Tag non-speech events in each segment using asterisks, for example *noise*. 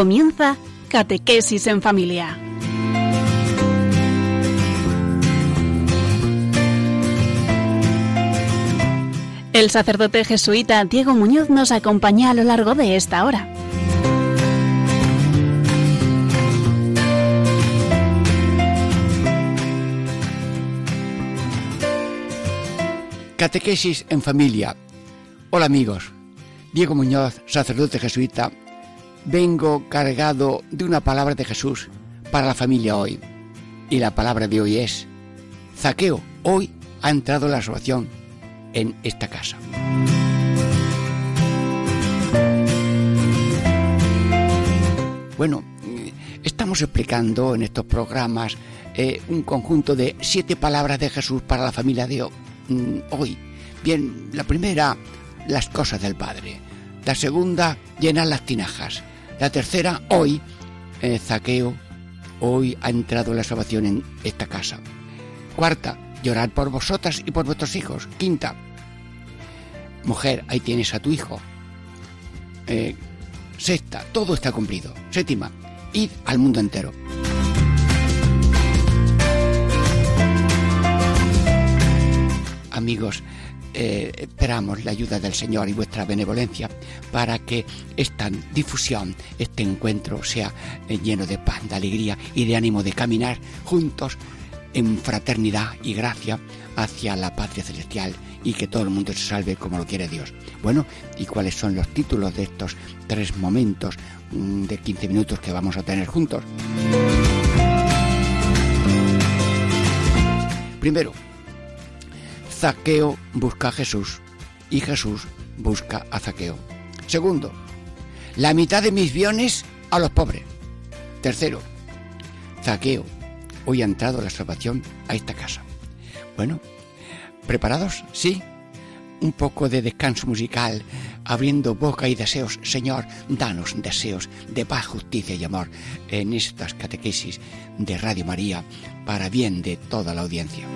Comienza Catequesis en Familia. El sacerdote jesuita Diego Muñoz nos acompaña a lo largo de esta hora. Catequesis en familia. Hola amigos, Diego Muñoz, sacerdote jesuita, vengo cargado de una palabra de Jesús para la familia hoy. Y la palabra de hoy es, Zaqueo, hoy ha entrado la salvación en esta casa. Bueno, estamos explicando en estos programas eh, un conjunto de siete palabras de Jesús para la familia de mm, hoy. Bien, la primera, las cosas del Padre. La segunda, llenar las tinajas. La tercera, hoy, eh, Zaqueo, hoy ha entrado la salvación en esta casa. Cuarta, llorar por vosotras y por vuestros hijos. Quinta, mujer, ahí tienes a tu hijo. Eh, sexta, todo está cumplido. Séptima, id al mundo entero. Amigos, eh, esperamos la ayuda del Señor y vuestra benevolencia para que esta difusión, este encuentro sea eh, lleno de paz, de alegría y de ánimo de caminar juntos en fraternidad y gracia hacia la patria celestial y que todo el mundo se salve como lo quiere Dios. Bueno, ¿y cuáles son los títulos de estos tres momentos mm, de 15 minutos que vamos a tener juntos? Primero, Zaqueo busca a Jesús y Jesús busca a Zaqueo. Segundo, la mitad de mis bienes a los pobres. Tercero, Zaqueo, hoy ha entrado la salvación a esta casa. Bueno, ¿preparados? Sí. Un poco de descanso musical, abriendo boca y deseos. Señor, danos deseos de paz, justicia y amor en estas catequesis de Radio María para bien de toda la audiencia.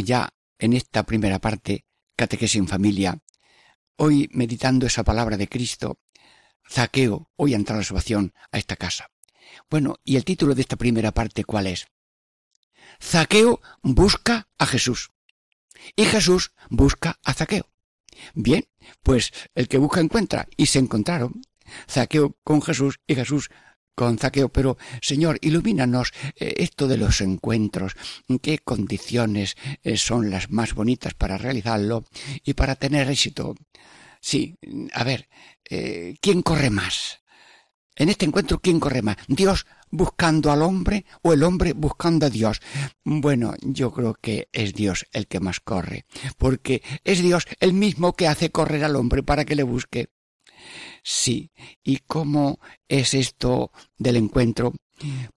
Ya en esta primera parte, Catequesis en Familia, hoy meditando esa palabra de Cristo, Zaqueo, hoy ha entrado la salvación a esta casa. Bueno, ¿y el título de esta primera parte cuál es? Zaqueo busca a Jesús. Y Jesús busca a Zaqueo. Bien, pues el que busca encuentra, y se encontraron. Zaqueo con Jesús y Jesús con Zaqueo, pero Señor, ilumínanos eh, esto de los encuentros, qué condiciones eh, son las más bonitas para realizarlo y para tener éxito. Sí, a ver, eh, ¿quién corre más? En este encuentro, ¿quién corre más? ¿Dios buscando al hombre o el hombre buscando a Dios? Bueno, yo creo que es Dios el que más corre, porque es Dios el mismo que hace correr al hombre para que le busque. Sí. ¿Y cómo es esto del encuentro?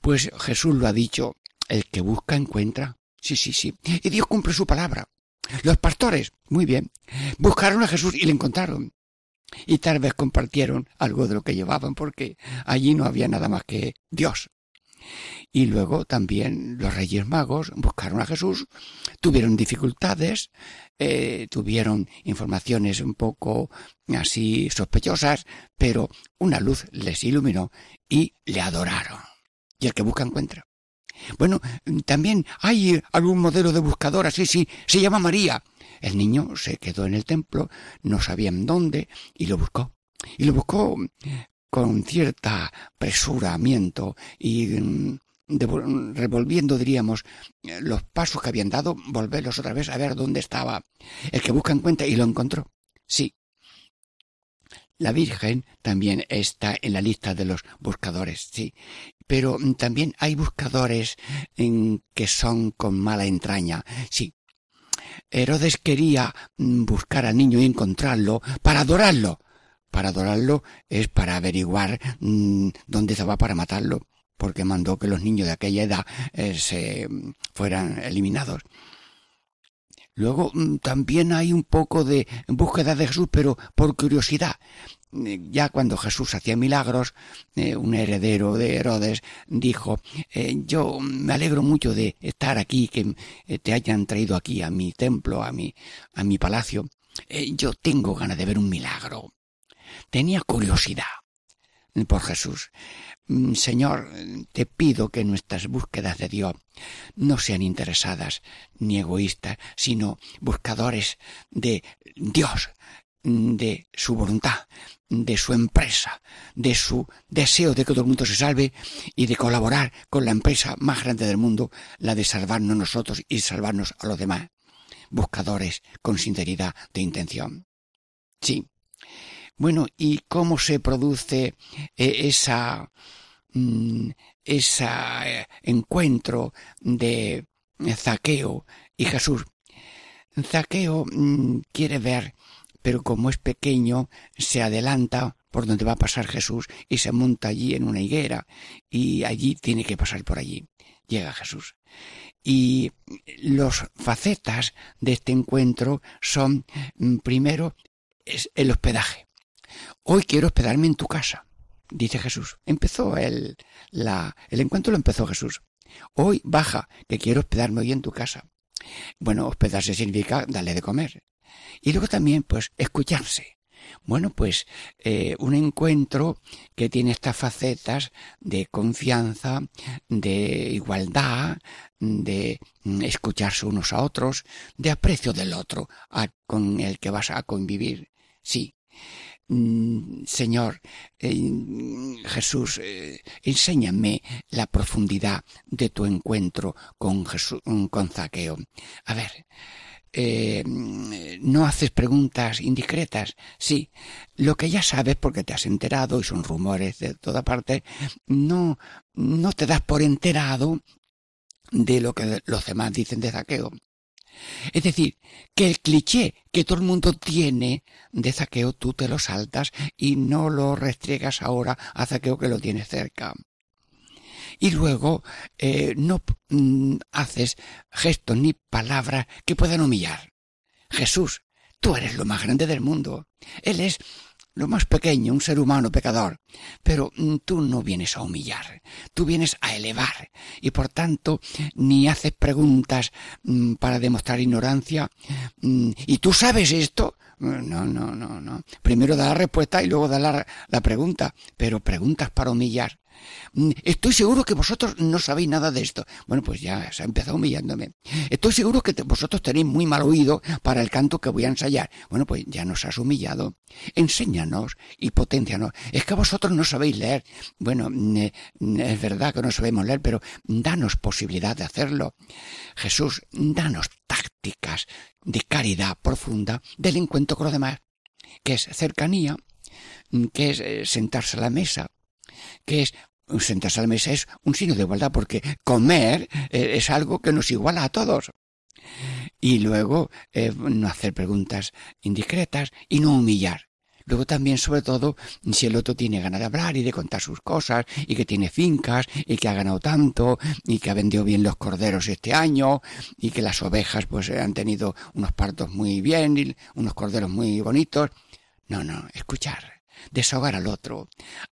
Pues Jesús lo ha dicho, el que busca encuentra. Sí, sí, sí. Y Dios cumple su palabra. Los pastores, muy bien, buscaron a Jesús y le encontraron. Y tal vez compartieron algo de lo que llevaban porque allí no había nada más que Dios. Y luego también los reyes magos buscaron a Jesús, tuvieron dificultades, eh, tuvieron informaciones un poco así sospechosas, pero una luz les iluminó y le adoraron. Y el que busca encuentra. Bueno, también hay algún modelo de buscadora, sí, sí, se llama María. El niño se quedó en el templo, no sabían dónde, y lo buscó. Y lo buscó con cierta presuramiento y mm, revolviendo, diríamos, los pasos que habían dado, volverlos otra vez a ver dónde estaba. El que busca encuentra y lo encontró. Sí. la Virgen también está en la lista de los buscadores, sí. Pero también hay buscadores en que son con mala entraña, sí. Herodes quería mm, buscar al niño y encontrarlo para adorarlo. Para adorarlo es para averiguar mm, dónde va para matarlo, porque mandó que los niños de aquella edad eh, se mm, fueran eliminados. Luego también hay un poco de búsqueda de Jesús, pero por curiosidad. Eh, ya cuando Jesús hacía milagros, eh, un heredero de Herodes dijo, eh, yo me alegro mucho de estar aquí, que te hayan traído aquí a mi templo, a mi, a mi palacio. yo tengo ganas de ver un milagro. Tenía curiosidad por Jesús. Mm, Señor, te pido que nuestras búsquedas de Dios no sean interesadas ni egoístas, sino buscadores de Dios, de su voluntad, de su empresa, de su deseo de que todo el mundo se salve y de colaborar con la empresa más grande del mundo, la de salvarnos nosotros y salvarnos a los demás. Buscadores con sinceridad de intención. Sí. Bueno, ¿y cómo se produce eh, esa, mm, ese eh, encuentro de Zaqueo y Jesús? Zaqueo mm, quiere ver pero como es pequeño, se adelanta por donde va a pasar Jesús y se monta allí en una higuera y allí tiene que pasar por allí. Llega Jesús. Y los facetas de este encuentro son, mm, primero, el hospedaje. Hoy quiero hospedarme en tu casa, dice Jesús. Empezó el, la, el encuentro lo empezó Jesús. Hoy baja, que quiero hospedarme hoy en tu casa. Bueno, hospedarse significa darle de comer. Y luego también, pues, escucharse. Bueno, pues eh, un encuentro que tiene estas facetas de confianza, de igualdad, de mm, escucharse unos a otros, de aprecio del otro con el que vas a convivir. Sí. Mm, Señor eh, Jesús, eh, enséñame la profundidad de tu encuentro con Jesús, con Zaqueo. A ver, eh, no haces preguntas indiscretas. Sí, lo que ya sabes porque te has enterado y son rumores de toda parte, no, no te das por enterado de lo que los demás dicen de Zaqueo. Es decir, que el cliché que todo el mundo tiene de Zaqueo tú te lo saltas y no lo restriegas ahora a Zaqueo que lo tienes cerca y luego eh, no mm, haces gestos ni palabras que puedan humillar. Jesús, tú eres lo más grande del mundo. Él es lo más pequeño, un ser humano pecador. Pero mm, tú no vienes a humillar, tú vienes a elevar. Y por tanto, ni haces preguntas mm, para demostrar ignorancia. ¿Y tú sabes esto? No, no, no, no. Primero da la respuesta y luego da la, la pregunta. Pero preguntas para humillar. Mm, estoy seguro que vosotros no sabéis nada de esto. Bueno, pues ya se ha empezado humillándome. Estoy seguro que vosotros tenéis muy mal oído para el canto que voy a ensayar. Bueno, pues ya nos has humillado. Enséñanos y potencianos. Es que vosotros no sabéis leer. Bueno, mm, eh, mm, es verdad que no sabemos leer, pero danos posibilidad de hacerlo. Jesús, danos tácticas de caridad profunda del encuentro con los demás, que es cercanía, que es eh, sentarse a la mesa, que es sentarse a la mesa es un signo de igualdad porque comer eh, es algo que nos iguala a todos. Y luego eh, no hacer preguntas indiscretas y no humillar. Luego también, sobre todo, si el otro tiene ganas de hablar y de contar sus cosas, y que tiene fincas, y que ha ganado tanto, y que ha vendido bien los corderos este año, y que las ovejas pues han tenido unos partos muy bien, y unos corderos muy bonitos. No, no, escuchar desahogar al otro,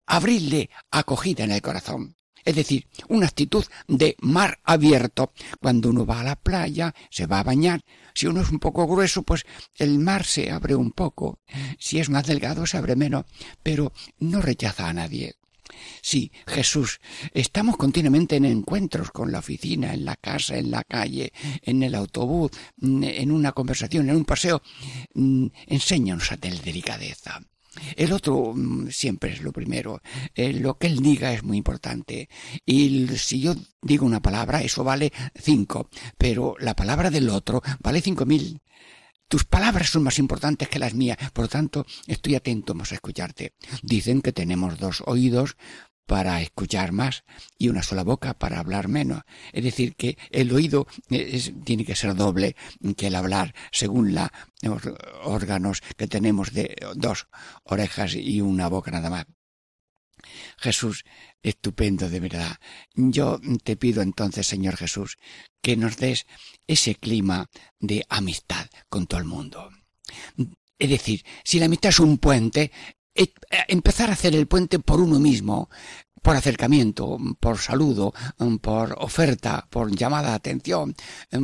abrirle acogida en el corazón. Es decir, una actitud de mar abierto. Cuando uno va a la playa, se va a bañar. Si uno es un poco grueso, pues el mar se abre un poco. Si es más delgado, se abre menos. Pero no rechaza a nadie. Sí, Jesús, estamos continuamente en encuentros con la oficina, en la casa, en la calle, en el autobús, en una conversación, en un paseo. Mm, enséñanos a tener delicadeza. El otro mm, siempre es lo primero. Eh, lo que él diga es muy importante. Y si yo digo una palabra, eso vale cinco. Pero la palabra del otro vale cinco mil. tus palabras son más importantes que las mías, por lo tanto, estoy atento a escucharte. Dicen que tenemos dos oídos para escuchar más y una sola boca para hablar menos. Es decir, que el oído tiene que ser doble que el hablar, según los órganos que tenemos de dos orejas y una boca nada más. Jesús, estupendo de verdad. Yo te pido entonces, Señor Jesús, que nos des ese clima de amistad con todo el mundo. Es decir, si la amistad es un puente, eh, empezar a hacer el puente por uno mismo, por acercamiento, por saludo, por oferta, por llamada de atención,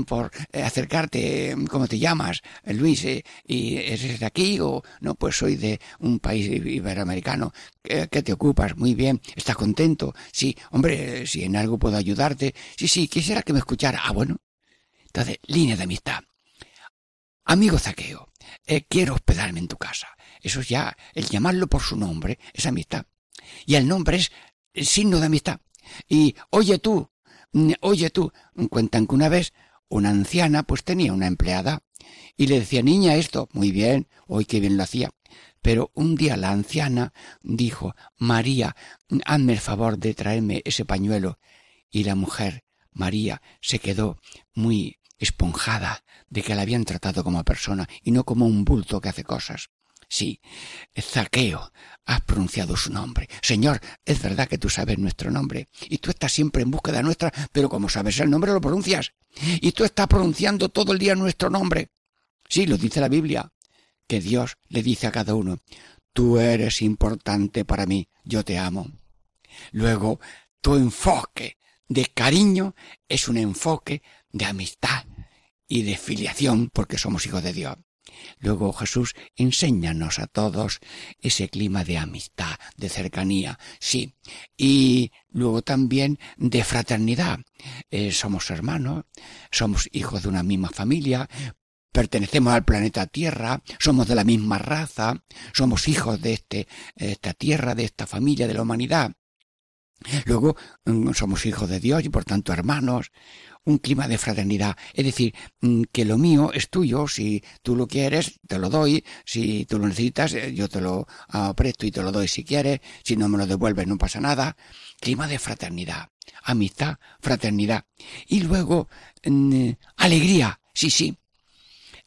por eh, acercarte, ¿cómo te llamas? Luis, eh, ¿y eres de aquí o no? Pues soy de un país iberoamericano. ¿Qué, te ocupas? Muy bien. ¿Estás contento? Sí. Hombre, si en algo puedo ayudarte. Sí, sí, quisiera que me escuchara. Ah, bueno. Entonces, línea de amistad. Amigo Zaqueo, eh, quiero hospedarme en tu casa. Eso es ya, el llamarlo por su nombre es amistad. Y el nombre es signo de amistad. Y oye tú, mm, oye tú, cuentan que una vez una anciana pues tenía una empleada y le decía, niña, esto, muy bien, hoy qué bien lo hacía. Pero un día la anciana dijo, María, hazme el favor de traerme ese pañuelo. Y la mujer, María, se quedó muy esponjada de que la habían tratado como persona y no como un bulto que hace cosas. Sí, Zaqueo, has pronunciado su nombre. Señor, es verdad que tú sabes nuestro nombre, y tú estás siempre en búsqueda nuestra, pero como sabes el nombre lo pronuncias. Y tú estás pronunciando todo el día nuestro nombre. Sí, lo dice la Biblia, que Dios le dice a cada uno, tú eres importante para mí, yo te amo. Luego, tu enfoque de cariño es un enfoque de amistad y de filiación porque somos hijos de Dios. Luego Jesús, enséñanos a todos ese clima de amistad, de cercanía, sí. Y luego también de fraternidad. Eh, somos hermanos, somos hijos de una misma familia, pertenecemos al planeta Tierra, somos de la misma raza, somos hijos de este, esta tierra, de esta familia, de la humanidad. Luego mm, somos hijos de Dios y por tanto hermanos un clima de fraternidad. Es decir, mm, que lo mío es tuyo, si tú lo quieres, te lo doy, si tú lo necesitas, eh, yo te lo presto y te lo doy si quieres, si no me lo devuelves no pasa nada. Clima de fraternidad, amistad, fraternidad. Y luego, mm, alegría, sí, sí.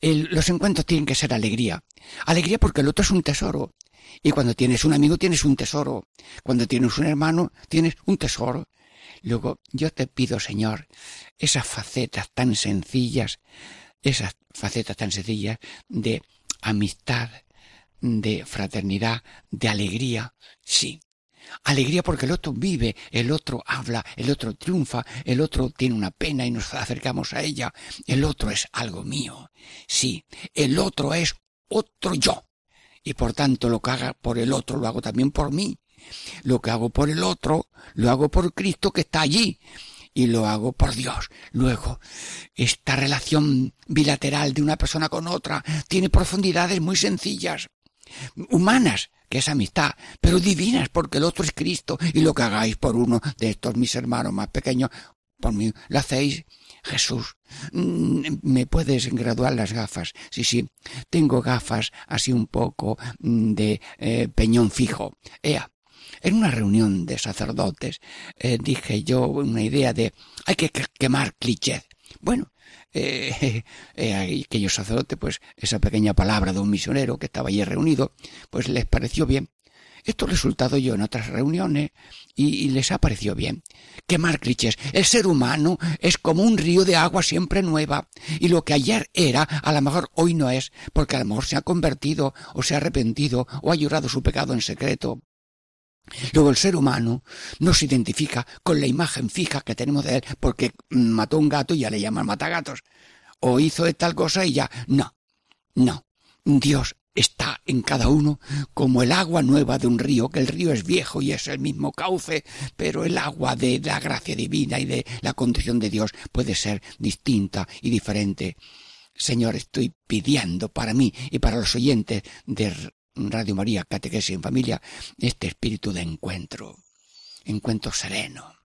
los encuentros tienen que ser alegría. Alegría porque el otro es un tesoro. Y cuando tienes un amigo tienes un tesoro. Cuando tienes un hermano tienes un tesoro. Luego, yo te pido, Señor, esas facetas tan sencillas, esas facetas tan sencillas de amistad, de fraternidad, de alegría, sí. Alegría porque el otro vive, el otro habla, el otro triunfa, el otro tiene una pena y nos acercamos a ella, el otro es algo mío. Sí, el otro es otro yo. Y por tanto lo que haga por el otro lo hago también por mí. Lo que hago por el otro, lo hago por Cristo que está allí y lo hago por Dios. Luego, esta relación bilateral de una persona con otra tiene profundidades muy sencillas, humanas, que es amistad, pero divinas porque el otro es Cristo y lo que hagáis por uno de estos mis hermanos más pequeños, por mí lo hacéis. Jesús, mm, ¿me puedes graduar las gafas? Sí, sí, tengo gafas así un poco mm, de eh, peñón fijo. Ea, en una reunión de sacerdotes eh, dije yo una idea de hay que quemar clichés. Bueno, eh, *laughs* eh, aquellos sacerdotes, pues esa pequeña palabra de un misionero que estaba allí reunido, pues les pareció bien. Esto resultado yo en otras reuniones y, les ha parecido bien. Quemar clichés. El ser humano es como un río de agua siempre nueva y lo que ayer era a lo mejor hoy no es porque a lo mejor se ha convertido o se ha arrepentido o ha llorado su pecado en secreto. Luego el ser humano no se identifica con la imagen fija que tenemos de él porque mató un gato y ya le llaman matagatos. O hizo tal cosa y ya. No, no. Dios está en cada uno como el agua nueva de un río, que el río es viejo y es el mismo cauce, pero el agua de la gracia divina y de la condición de Dios puede ser distinta y diferente. Señor, estoy pidiendo para mí y para los oyentes de Radio María, Catequesis en Familia, este espíritu de encuentro, encuentro sereno,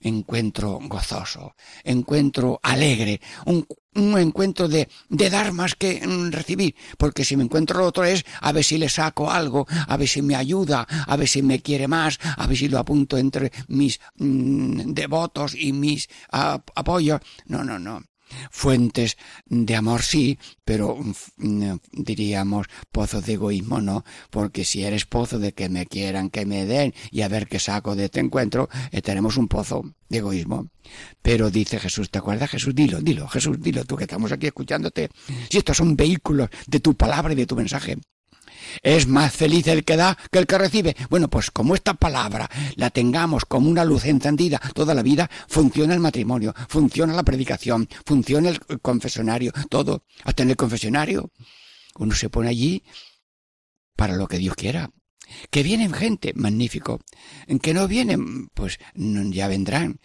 encuentro gozoso, encuentro alegre, un, un encuentro de, de, dar más que mm, recibir, porque si me encuentro el otro es a ver si le saco algo, a ver si me ayuda, a ver si me quiere más, a ver si lo apunto entre mis mm, devotos y mis apoyos. No, no, no. Fuentes de amor sí, pero mm, diríamos pozos de egoísmo no, porque si eres pozo de que me quieran, que me den y a ver qué saco de este encuentro, eh, tenemos un pozo de egoísmo. Pero dice Jesús, ¿te acuerdas Jesús? Dilo, dilo, Jesús, dilo tú que estamos aquí escuchándote. Si estos son vehículos de tu palabra y de tu mensaje. Es más feliz el que da que el que recibe. Bueno, pues como esta palabra la tengamos como una luz encendida toda la vida, funciona el matrimonio, funciona la predicación, funciona el confesionario, todo. Hasta en el confesionario uno se pone allí para lo que Dios quiera. Que vienen gente, magnífico. Que no vienen, pues ya vendrán.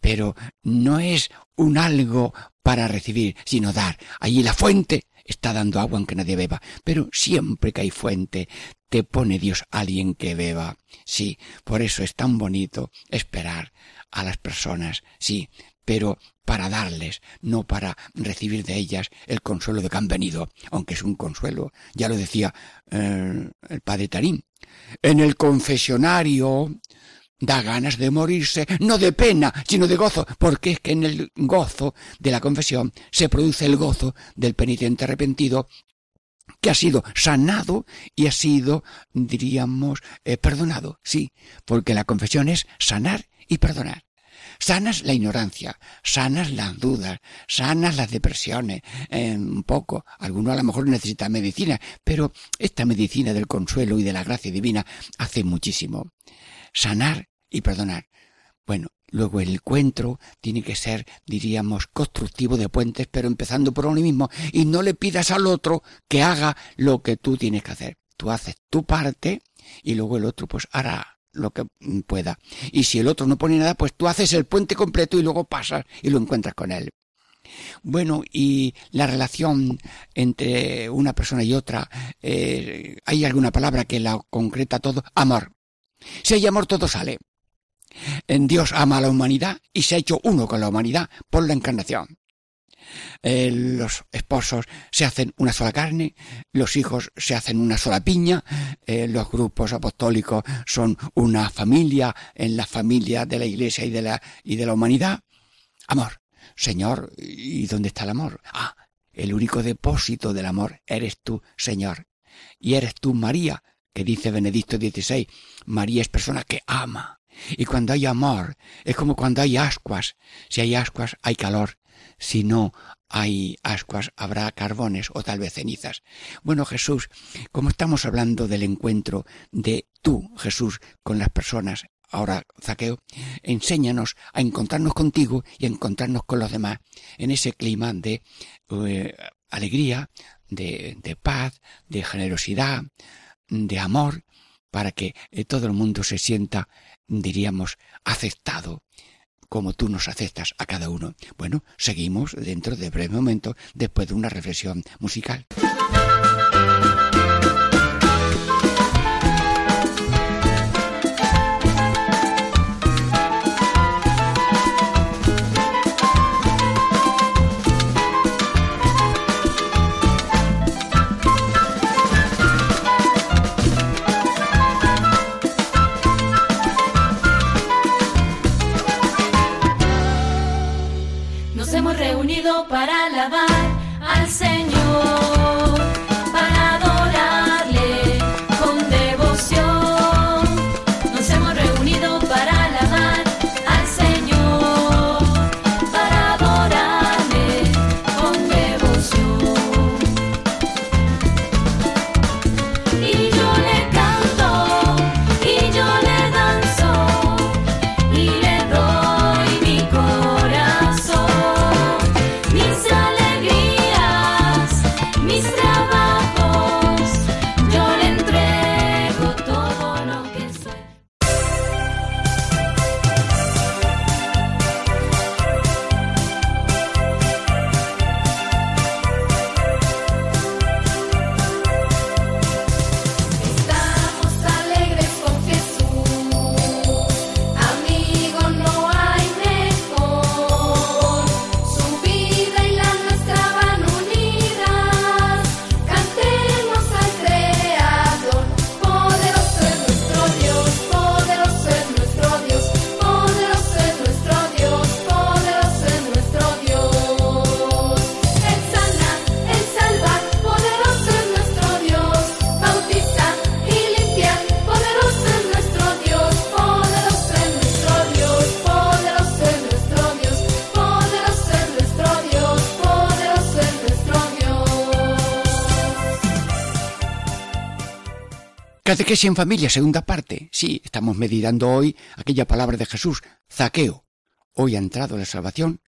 Pero no es un algo para recibir, sino dar. Allí la fuente está dando agua aunque nadie beba, pero siempre que hay fuente, te pone Dios alguien que beba. Sí, por eso es tan bonito esperar a las personas, sí, pero para darles, no para recibir de ellas el consuelo de que han venido, aunque es un consuelo. Ya lo decía eh, el padre Tarín. En el confesionario da ganas de morirse, no de pena, sino de gozo, porque es que en el gozo de la confesión se produce el gozo del penitente arrepentido que ha sido sanado y ha sido, diríamos, eh, perdonado, sí, porque la confesión es sanar y perdonar. Sanas la ignorancia, sanas las dudas, sanas las depresiones, eh, un poco. Alguno a lo mejor necesita medicina, pero esta medicina del consuelo y de la gracia divina hace muchísimo. Sanar y perdonar. Bueno, luego el encuentro tiene que ser, diríamos, constructivo de puentes, pero empezando por uno mismo, y no le pidas al otro que haga lo que tú tienes que hacer. Tú haces tu parte y luego el otro pues hará lo que pueda. Y si el otro no pone nada, pues tú haces el puente completo y luego pasas y lo encuentras con él. Bueno, y la relación entre una persona y otra, eh, ¿hay alguna palabra que la concreta todo? Amor. Si hay amor, todo sale. En Dios ama a la humanidad y se ha hecho uno con la humanidad por la encarnación. Eh, los esposos se hacen una sola carne, los hijos se hacen una sola piña, eh, los grupos apostólicos son una familia en la familia de la iglesia y de la, y de la humanidad. Amor. Señor, ¿y dónde está el amor? Ah, el único depósito del amor eres tú, Señor. Y eres tú, María, que dice Benedicto XVI. María es persona que ama. Y cuando hay amor, es como cuando hay ascuas. Si hay ascuas, hay calor. Si no hay ascuas, habrá carbones o tal vez cenizas. Bueno, Jesús, como estamos hablando del encuentro de tú, Jesús, con las personas, ahora, Zaqueo, enséñanos a encontrarnos contigo y a encontrarnos con los demás en ese clima de eh, alegría, de, de paz, de generosidad, de amor, para que eh, todo el mundo se sienta diríamos, aceptado como tú nos aceptas a cada uno. Bueno, seguimos dentro de breve momento después de una reflexión musical. Para alabar Catequesis en familia, segunda parte. Sí, estamos meditando hoy aquella palabra de Jesús, zaqueo. Hoy ha entrado la salvación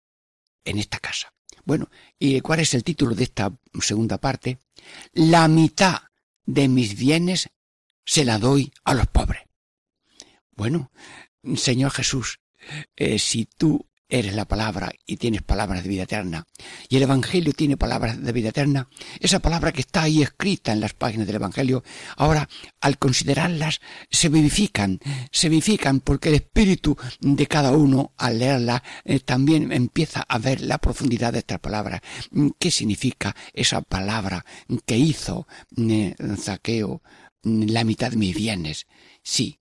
en esta casa. Bueno, ¿y cuál es el título de esta segunda parte? La mitad de mis bienes se la doy a los pobres. Bueno, Señor Jesús, eh, si tú eres la palabra y tienes palabras de vida eterna, y el Evangelio tiene palabras de vida eterna, esa palabra que está ahí escrita en las páginas del Evangelio, ahora al considerarlas se vivifican, se vivifican porque el espíritu de cada uno al leerla eh, también empieza a ver la profundidad de esta palabra. ¿Qué significa esa palabra que hizo eh, Zaqueo la mitad de mis bienes? Sí.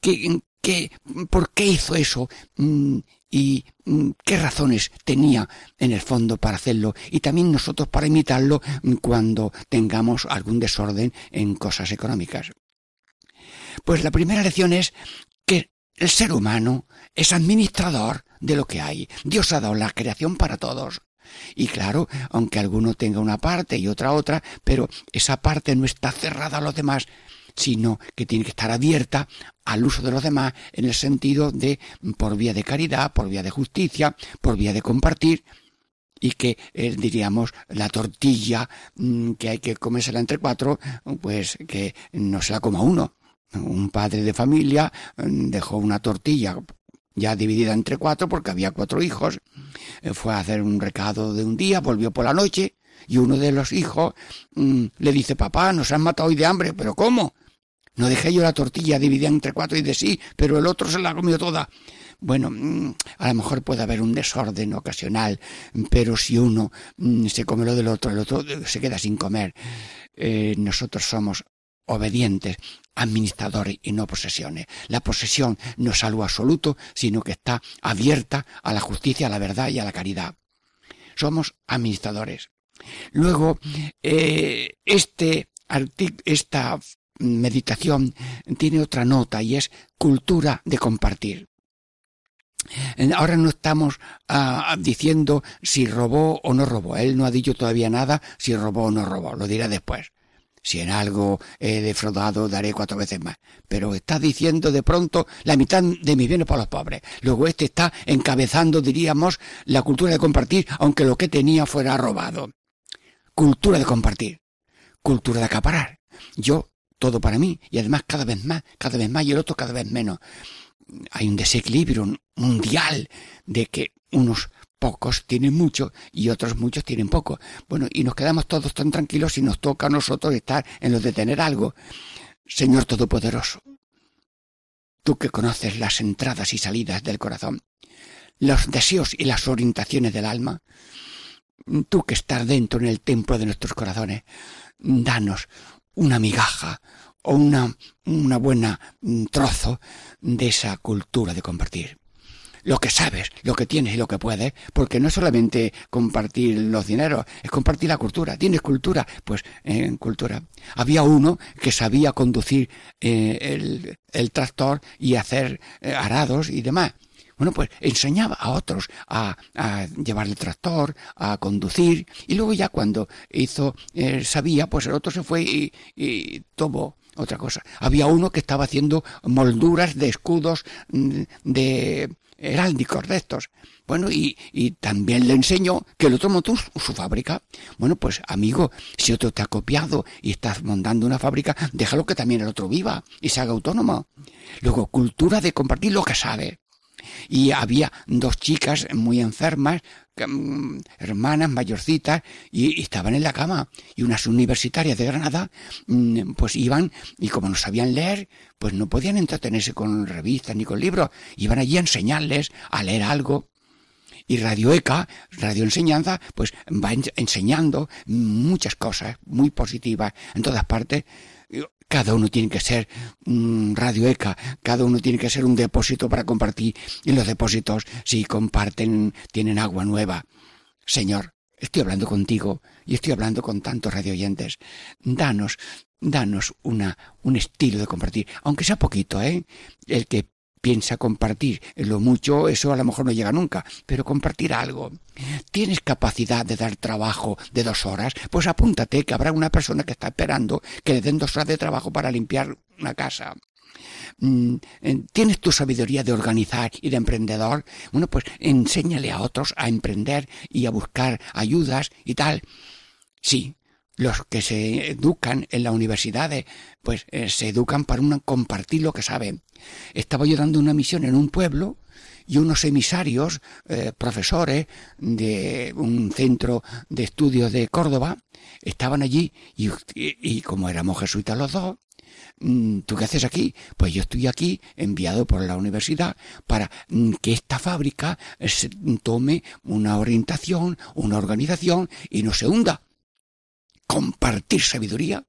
¿Qué, qué, ¿Por qué hizo eso? Y mm, qué razones tenía en el fondo para hacerlo y también nosotros para imitarlo cuando tengamos algún desorden en cosas económicas. Pues la primera lección es que el ser humano es administrador de lo que hay. Dios ha dado la creación para todos. Y claro, aunque alguno tenga una parte y otra otra, pero esa parte no está cerrada a los demás, sino que tiene que estar abierta al uso de los demás en el sentido de por vía de caridad, por vía de justicia, por vía de compartir y que eh, diríamos la tortilla mm, que hay que comérsela entre cuatro, pues que no se la coma uno. Un padre de familia mm, dejó una tortilla ya dividida entre cuatro porque había cuatro hijos, eh, fue a hacer un recado de un día, volvió por la noche y uno de los hijos mm, le dice, papá, nos han matado hoy de hambre, pero ¿cómo? No dejé yo la tortilla dividida entre cuatro y de sí, pero el otro se la comió toda. Bueno, mm, a lo mejor puede haber un desorden ocasional, pero si uno mm, se come lo del otro, el otro se queda sin comer. Eh, nosotros somos obedientes, administradores y no posesiones. La posesión no es algo absoluto, sino que está abierta a la justicia, a la verdad y a la caridad. Somos administradores. Luego, eh, este, esta meditación tiene otra nota y es cultura de compartir. Ahora no estamos ah, diciendo si robó o no robó. Él no ha dicho todavía nada si robó o no robó. Lo dirá después. Si en algo he defraudado, daré cuatro veces más. Pero está diciendo de pronto la mitad de mis bienes para los pobres. Luego este está encabezando, diríamos, la cultura de compartir, aunque lo que tenía fuera robado. Cultura de compartir. Cultura de acaparar. Yo todo para mí y además cada vez más, cada vez más y el otro cada vez menos. Hay un desequilibrio mundial de que unos pocos tienen mucho y otros muchos tienen poco. Bueno, y nos quedamos todos tan tranquilos y nos toca a nosotros estar en lo de tener algo. Señor Todopoderoso, tú que conoces las entradas y salidas del corazón, los deseos y las orientaciones del alma, tú que estás dentro en el templo de nuestros corazones, danos una migaja o una, una buena mm, trozo de esa cultura de compartir. Lo que sabes, lo que tienes y lo que puedes, porque no es solamente compartir los dineros, es compartir la cultura. ¿Tienes cultura? Pues en eh, cultura. Había uno que sabía conducir eh, el, el, tractor y hacer eh, arados y demás. Bueno, pues enseñaba a otros a, llevar el tractor, a conducir, y luego ya cuando hizo, eh, sabía, pues el otro se fue y, y tomó otra cosa. Había uno que estaba haciendo molduras de escudos mm, de heráldicos de estos. Bueno, y, y, también le enseñó que el otro montó su fábrica. Bueno, pues amigo, si otro te ha copiado y estás montando una fábrica, déjalo que también el otro viva y se haga autónomo. Luego, cultura de compartir lo que sabe y había dos chicas muy enfermas, mm, hermanas mayorcitas, y, estaban en la cama. Y unas universitarias de Granada, mm, pues iban, y como no sabían leer, pues no podían entretenerse con revistas ni con libros, iban allí a enseñarles a leer algo. Y Radio ECA, Radio Enseñanza, pues va enseñando muchas cosas muy positivas en todas partes cada uno tiene que ser un Radio ECA, cada uno tiene que ser un depósito para compartir. Y los depósitos, si comparten, tienen agua nueva. Señor, estoy hablando contigo y estoy hablando con tantos radioyentes. Danos, danos una, un estilo de compartir, aunque sea poquito, ¿eh? El que piensa compartir lo mucho, eso a lo mejor no llega nunca, pero compartir algo. ¿Tienes capacidad de dar trabajo de dos horas? Pues apúntate que habrá una persona que está esperando que le den dos horas de trabajo para limpiar una casa. Mm, ¿Tienes tu sabiduría de organizar y de emprendedor? Bueno, pues enséñale a otros a emprender y a buscar ayudas y tal. Sí, los que se educan en las universidades, pues eh, se educan para compartir lo que saben. Estaba yo dando una misión en un pueblo y unos emisarios, eh, profesores de un centro de estudios de Córdoba, estaban allí y, y como éramos jesuitas los dos, mm, ¿tú qué haces aquí? Pues yo estoy aquí enviado por la universidad para mm, que esta fábrica tome una orientación, una organización y no se hunda compartir sabiduría,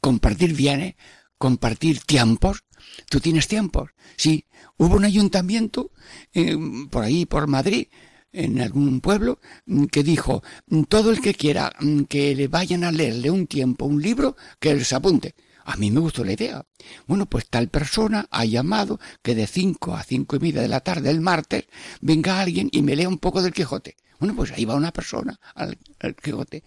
compartir bienes, compartir tiempos. ¿Tú tienes tiempos? Sí. Hubo un ayuntamiento eh, por ahí, por Madrid, en algún pueblo, mm, que dijo, mm, todo el que quiera mm, que le vayan a leerle un tiempo un libro, que les apunte. A mí me gustó la idea. Bueno, pues tal persona ha llamado que de cinco a cinco y media de la tarde el martes venga alguien y me lea un poco del Quijote. Bueno, pues ahí va una persona al, Quijote.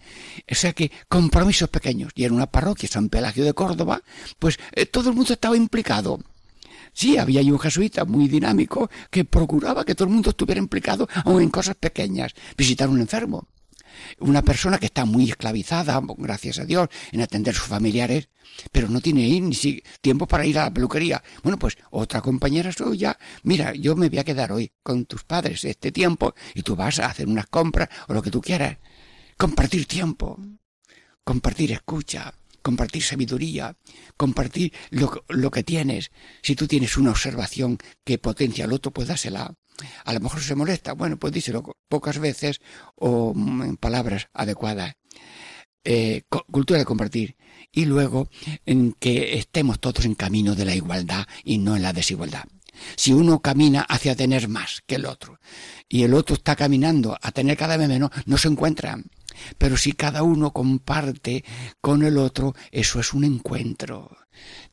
O sea que compromisos pequeños. Y en una parroquia, San Pelagio de Córdoba, pues eh, todo el mundo estaba implicado. Sí, había ahí un jesuita muy dinámico que procuraba que todo el mundo estuviera implicado, aun en cosas pequeñas. Visitar un enfermo. Una persona que está muy esclavizada, gracias a Dios, en atender a sus familiares, pero no tiene ni tiempo para ir a la peluquería. Bueno, pues otra compañera suya, mira, yo me voy a quedar hoy con tus padres este tiempo y tú vas a hacer unas compras o lo que tú quieras. Compartir tiempo, compartir escucha, compartir sabiduría, compartir lo, lo, que tienes. Si tú tienes una observación que potencia al otro, pues dásela. A lo mejor se molesta, bueno, pues díselo pocas veces o en palabras adecuadas. Eh, cultura de compartir y luego en que estemos todos en camino de la igualdad y no en la desigualdad. Si uno camina hacia tener más que el otro y el otro está caminando a tener cada vez menos, no se encuentran. Pero si cada uno comparte con el otro, eso es un encuentro.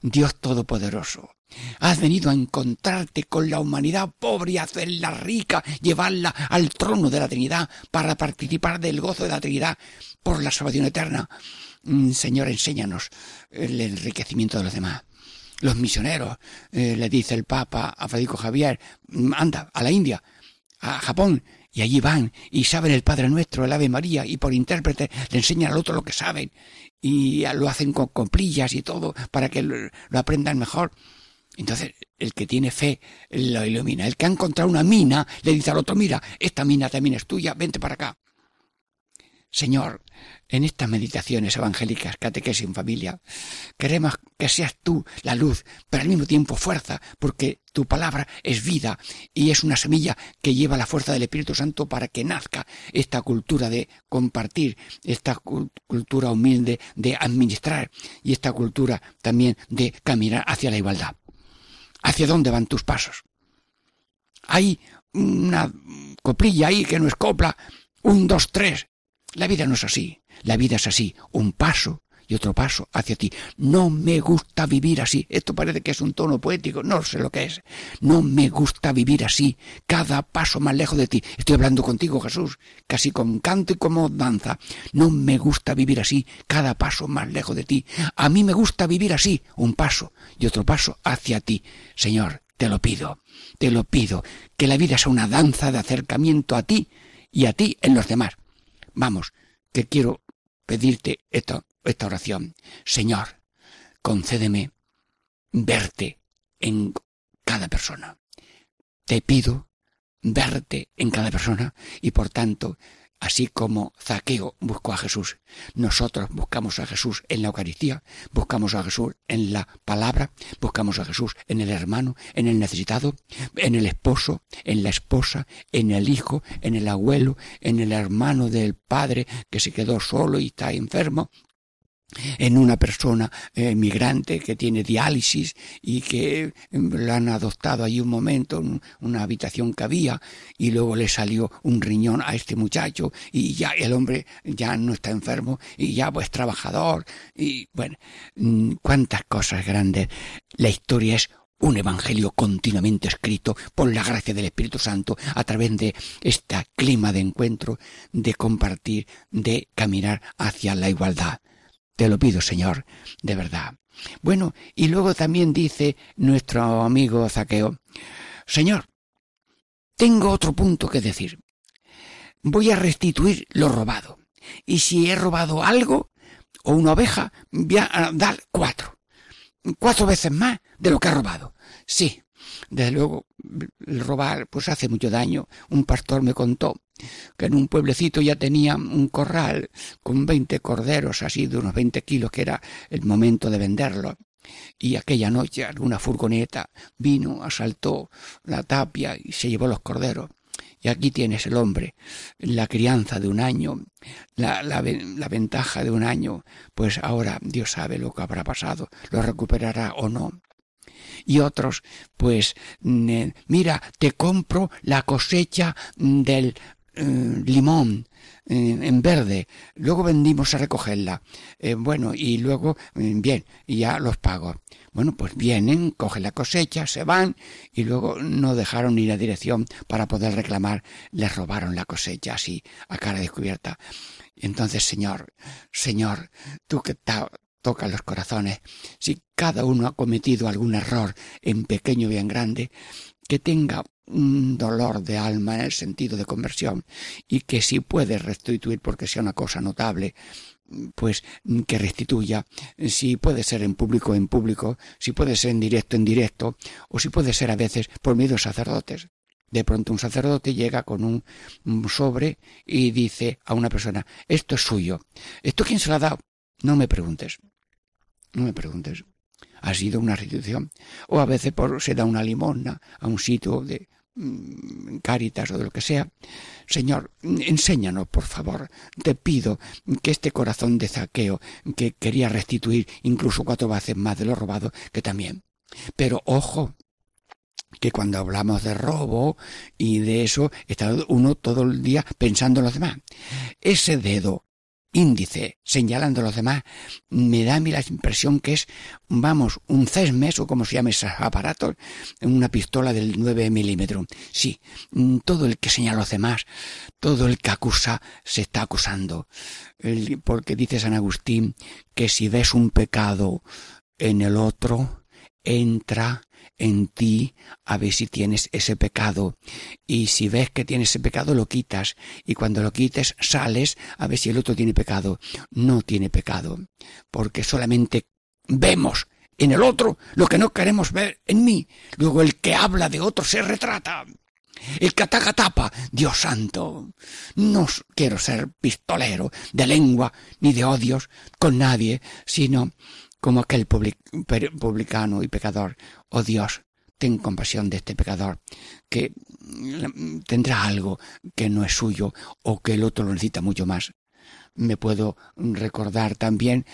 Dios Todopoderoso, has venido a encontrarte con la humanidad pobre y hacerla rica, llevarla al trono de la Trinidad para participar del gozo de la Trinidad por la salvación eterna. Mm, Señor, enséñanos el enriquecimiento de los demás. Los misioneros, eh, le dice el Papa a Federico Javier, mm, anda a la India, a Japón, y allí van y saben el Padre Nuestro, el Ave María, y por intérprete le enseñan al otro lo que saben, y lo hacen con complillas y todo para que lo, lo aprendan mejor. Entonces, el que tiene fe lo ilumina. El que ha encontrado una mina le dice al otro, mira, esta mina también es tuya, vente para acá. Señor, en estas meditaciones evangélicas, catequesis en familia, queremos que seas tú la luz, pero al mismo tiempo fuerza, porque tu palabra es vida y es una semilla que lleva la fuerza del Espíritu Santo para que nazca esta cultura de compartir, esta cultura humilde de administrar y esta cultura también de caminar hacia la igualdad. ¿Hacia dónde van tus pasos? Hay una coplilla ahí que no es copla, un, dos, tres, la vida no es así. La vida es así. Un paso y otro paso hacia ti. No me gusta vivir así. Esto parece que es un tono poético. No sé lo que es. No me gusta vivir así. Cada paso más lejos de ti. Estoy hablando contigo, Jesús, casi con canto y como danza. No me gusta vivir así. Cada paso más lejos de ti. A mí me gusta vivir así. Un paso y otro paso hacia ti. Señor, te lo pido. Te lo pido. Que la vida sea una danza de acercamiento a ti y a ti en los demás. Vamos, que quiero pedirte esta, esta oración. Señor, concédeme verte en cada persona. Te pido verte en cada persona y por tanto Así como Zaqueo buscó a Jesús, nosotros buscamos a Jesús en la Eucaristía, buscamos a Jesús en la palabra, buscamos a Jesús en el hermano, en el necesitado, en el esposo, en la esposa, en el hijo, en el abuelo, en el hermano del padre que se quedó solo y está enfermo, en una persona eh, migrante que tiene diálisis y que em, la han adoptado ahí un momento en una habitación que había y luego le salió un riñón a este muchacho y ya el hombre ya no está enfermo y ya pues trabajador y bueno, mm, cuántas cosas grandes. La historia es un evangelio continuamente escrito por la gracia del Espíritu Santo a través de este clima de encuentro, de compartir, de caminar hacia la igualdad. Te lo pido, Señor, de verdad. Bueno, y luego también dice nuestro amigo Zaqueo, Señor, tengo otro punto que decir. Voy a restituir lo robado. Y si he robado algo, o una oveja, voy a dar cuatro. Cuatro veces más de lo que ha robado. Sí, desde luego, el robar pues hace mucho daño. Un pastor me contó que en un pueblecito ya tenía un corral con veinte corderos así de unos veinte kilos que era el momento de venderlo. Y aquella noche alguna furgoneta vino, asaltó la tapia y se llevó los corderos. Y aquí tienes el hombre, la crianza de un año, la, la, la, ventaja de un año, pues ahora Dios sabe lo que habrá pasado, lo recuperará o no. Y otros, pues, mira, te compro la cosecha del eh, limón eh, en verde. Luego vendimos a recogerla. Eh, bueno, y luego, bien, y ya los pago. Bueno, pues vienen, cogen la cosecha, se van y luego no dejaron ni la dirección para poder reclamar. Les robaron la cosecha así, a cara descubierta. Entonces, Señor, Señor, tú que tocas los corazones, si cada uno ha cometido algún error en pequeño y en grande, que tenga un dolor de alma en el sentido de conversión y que si puede restituir porque sea una cosa notable pues que restituya, si puede ser en público en público, si puede ser en directo en directo, o si puede ser a veces por medio de sacerdotes. De pronto un sacerdote llega con un, sobre y dice a una persona, esto es suyo. ¿Esto quién se lo ha dado? No me preguntes. No me preguntes. Ha sido una restitución. O a veces por, se da una limosna a un sitio de, Mm, Cáritas o de lo que sea. Señor, enséñanos, por favor. Te pido que este corazón de zaqueo, que quería restituir incluso cuatro veces más de lo robado, que también. Pero ojo, que cuando hablamos de robo y de eso, está uno todo el día pensando en los demás. Ese dedo índice señalando a los demás, me da a mí la impresión que es, vamos, un CESMES o como se llama esos aparatos, una pistola del 9 milímetros. Sí, todo el que señala a los demás, todo el que acusa, se está acusando. porque dice San Agustín que si ves un pecado en el otro, entra en ti a ver si tienes ese pecado. Y si ves que tienes ese pecado, lo quitas. Y cuando lo quites, sales a ver si el otro tiene pecado. No tiene pecado. Porque solamente vemos en el otro lo que no queremos ver en mí. Luego el que habla de otro se retrata. El que ataca tapa, Dios santo. No quiero ser pistolero de lengua ni de odios con nadie, sino como aquel publicano y pecador. Oh Dios, ten compasión de este pecador, que tendrá algo que no es suyo o que el otro lo necesita mucho más. Me puedo recordar también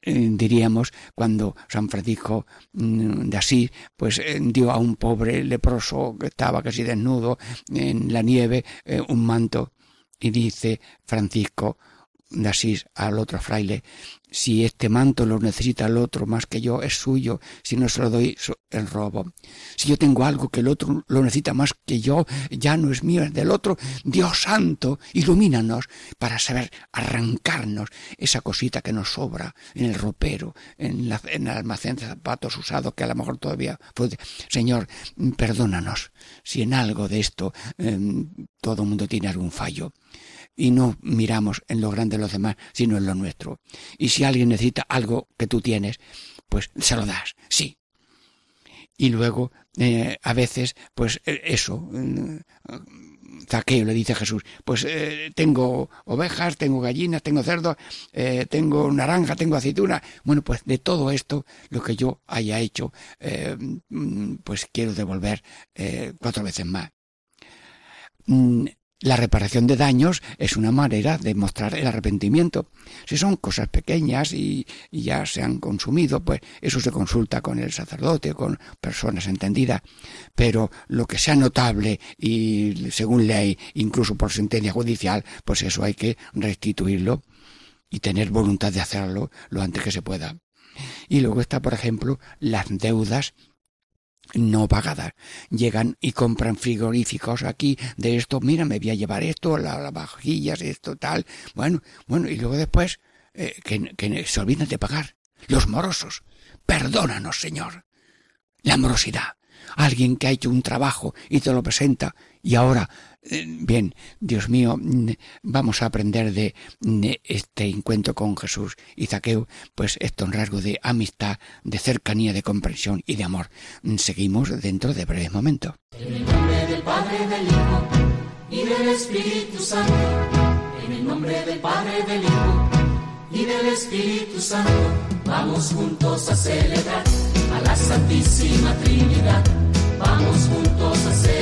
eh, diríamos cuando San Francisco mm, de Asís pues eh, dio a un pobre leproso que estaba casi desnudo en la nieve eh, un manto y dice Francisco de Asís al otro fraile si este manto lo necesita el otro más que yo, es suyo. Si no se lo doy, el robo. Si yo tengo algo que el otro lo necesita más que yo, ya no es mío, es del otro. Dios santo, ilumínanos para saber arrancarnos esa cosita que nos sobra en el ropero, en, la, el almacén de zapatos usados que a lo mejor todavía puede. Señor, perdónanos si en algo de esto em, todo el mundo tiene algún fallo y no miramos en lo grande de los demás, sino en lo nuestro. Y si alguien necesita algo que tú tienes, pues se lo das, sí. Y luego, eh, a veces, pues eh, eso, eh, Zaqueo le dice Jesús, pues tengo ovejas, tengo gallinas, tengo cerdos, tengo naranja, tengo aceituna. Bueno, pues de todo esto, lo que yo haya hecho, pues quiero devolver cuatro veces más. La reparación de daños es una manera de mostrar el arrepentimiento. Si son cosas pequeñas y, ya se han consumido, pues eso se consulta con el sacerdote, con personas entendidas. Pero lo que sea notable y según ley, incluso por sentencia judicial, pues eso hay que restituirlo y tener voluntad de hacerlo lo antes que se pueda. Y luego está, por ejemplo, las deudas no pagadas. Llegan y compran frigoríficos aquí de esto, mira, me voy a llevar esto, las vajillas, esto, tal. Bueno, bueno, y luego después eh, que, que se olvidan de pagar. Los morosos. Perdónanos, Señor. La morosidad. Alguien que ha hecho un trabajo y te lo presenta y ahora eh, bien, Dios mío, mm, vamos a aprender de, este encuentro con Jesús y Zaqueo, pues esto un rasgo de amistad, de cercanía, de comprensión y de amor. Mm, seguimos dentro de breves momentos. En el nombre del Padre, del Hijo y del Espíritu Santo. En el nombre del Padre, del Hijo y del Espíritu Santo. Vamos juntos a celebrar a la Santísima Trinidad. Vamos juntos a celebrar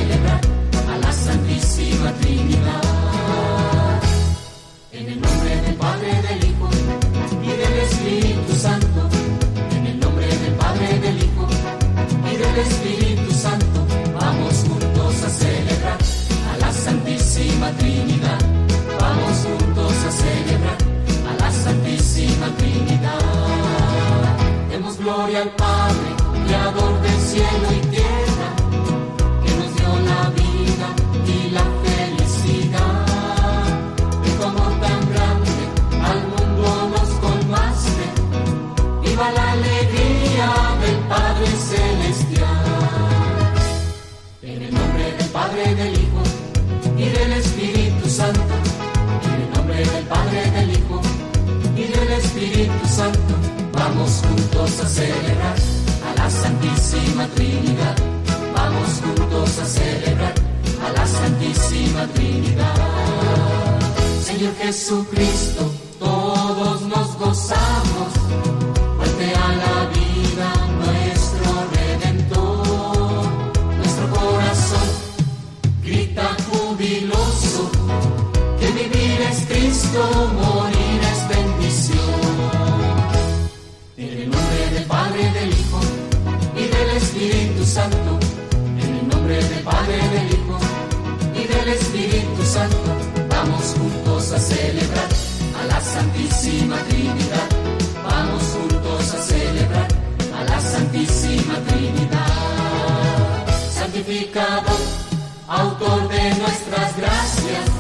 Autor de nuestras gracias,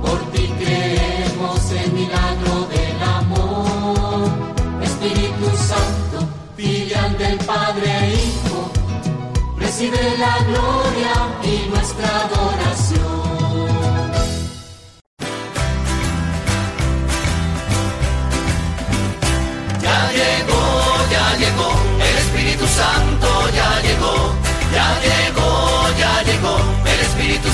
por ti creemos el milagro del amor. Espíritu Santo, filial del Padre e Hijo, recibe la gloria y nuestra adoración.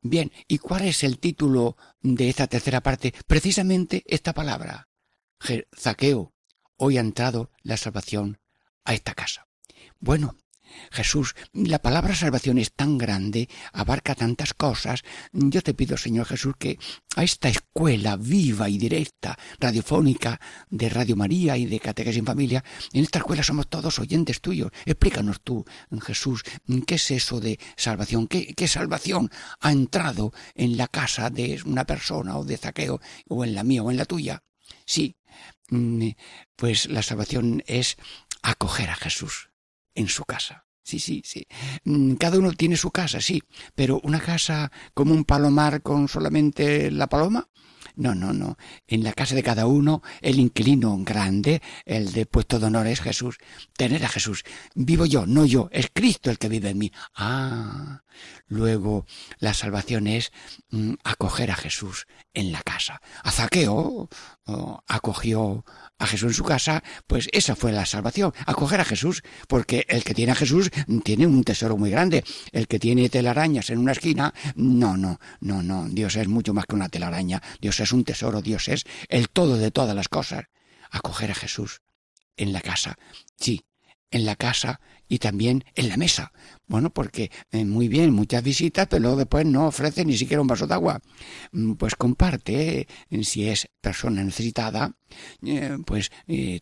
Bien, ¿y cuál es el título de esta tercera parte? Precisamente esta palabra. Zaqueo. Hoy ha entrado la salvación a esta casa. Bueno, Jesús, la palabra salvación es tan grande, abarca tantas cosas. Yo te pido, Señor Jesús, que a esta escuela viva y directa, radiofónica de Radio María y de Catequesis en Familia, en esta escuela somos todos oyentes tuyos. Explícanos tú, Jesús, ¿qué es eso de salvación? ¿Qué, qué salvación ha entrado en la casa de una persona o de Zaqueo, o en la mía o en la tuya? Sí, mm, pues la salvación es acoger a Jesús en su casa. Sí, sí, sí. Mm, cada uno tiene su casa, sí, pero una casa como un palomar con solamente la paloma, no, no, no. En la casa de cada uno, el inquilino grande, el de puesto de honor es Jesús. Tener a Jesús. Vivo yo, no yo, es Cristo el que vive en mí. Ah, luego la salvación es mm, acoger a Jesús en la casa. A Zaqueo acogió a Jesús en su casa, pues esa fue la salvación, acoger a Jesús, porque el que tiene a Jesús tiene un tesoro muy grande, el que tiene telarañas en una esquina, no, no, no, no, Dios es mucho más que una telaraña, Dios es un tesoro, Dios es el todo de todas las cosas, acoger a Jesús en la casa, sí, en la casa y también en la mesa. Bueno, porque eh, muy bien, muchas visitas, pero luego después no ofrece ni siquiera un vaso de agua. Mm, pues comparte, eh, si es persona necesitada, eh, pues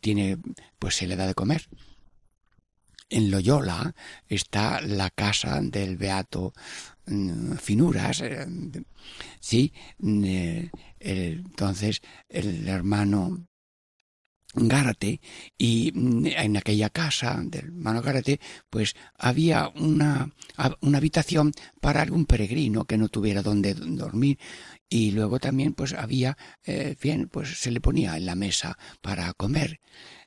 tiene, pues se le da de comer. En Loyola está la casa del beato mm, Finuras, sí, mm, entonces el hermano Gárate y mm, en aquella casa del hermano Gárate pues había una, una habitación para algún peregrino que no tuviera donde dormir. Y luego también pues había eh, bien pues se le ponía en la mesa para comer.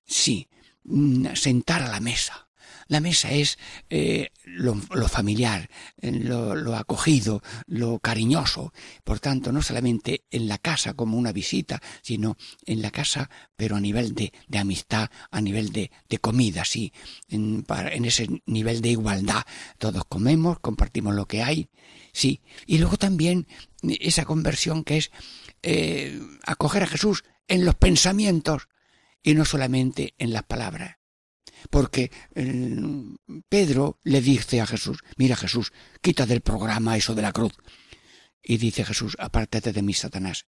Sí mm, sentar a la mesa la mesa es eh, lo, familiar, eh, lo, acogido, lo cariñoso. Por tanto, no solamente en la casa como una visita, sino en la casa, pero a nivel de, amistad, a nivel de, comida, sí, en, ese nivel de igualdad. Todos comemos, compartimos lo que hay, sí. Y luego también esa conversión que es eh, acoger a Jesús en los pensamientos y no solamente en las palabras porque eh, Pedro le dice a Jesús, mira Jesús, quita del programa eso de la cruz. Y dice Jesús, apártate de mí, Satanás,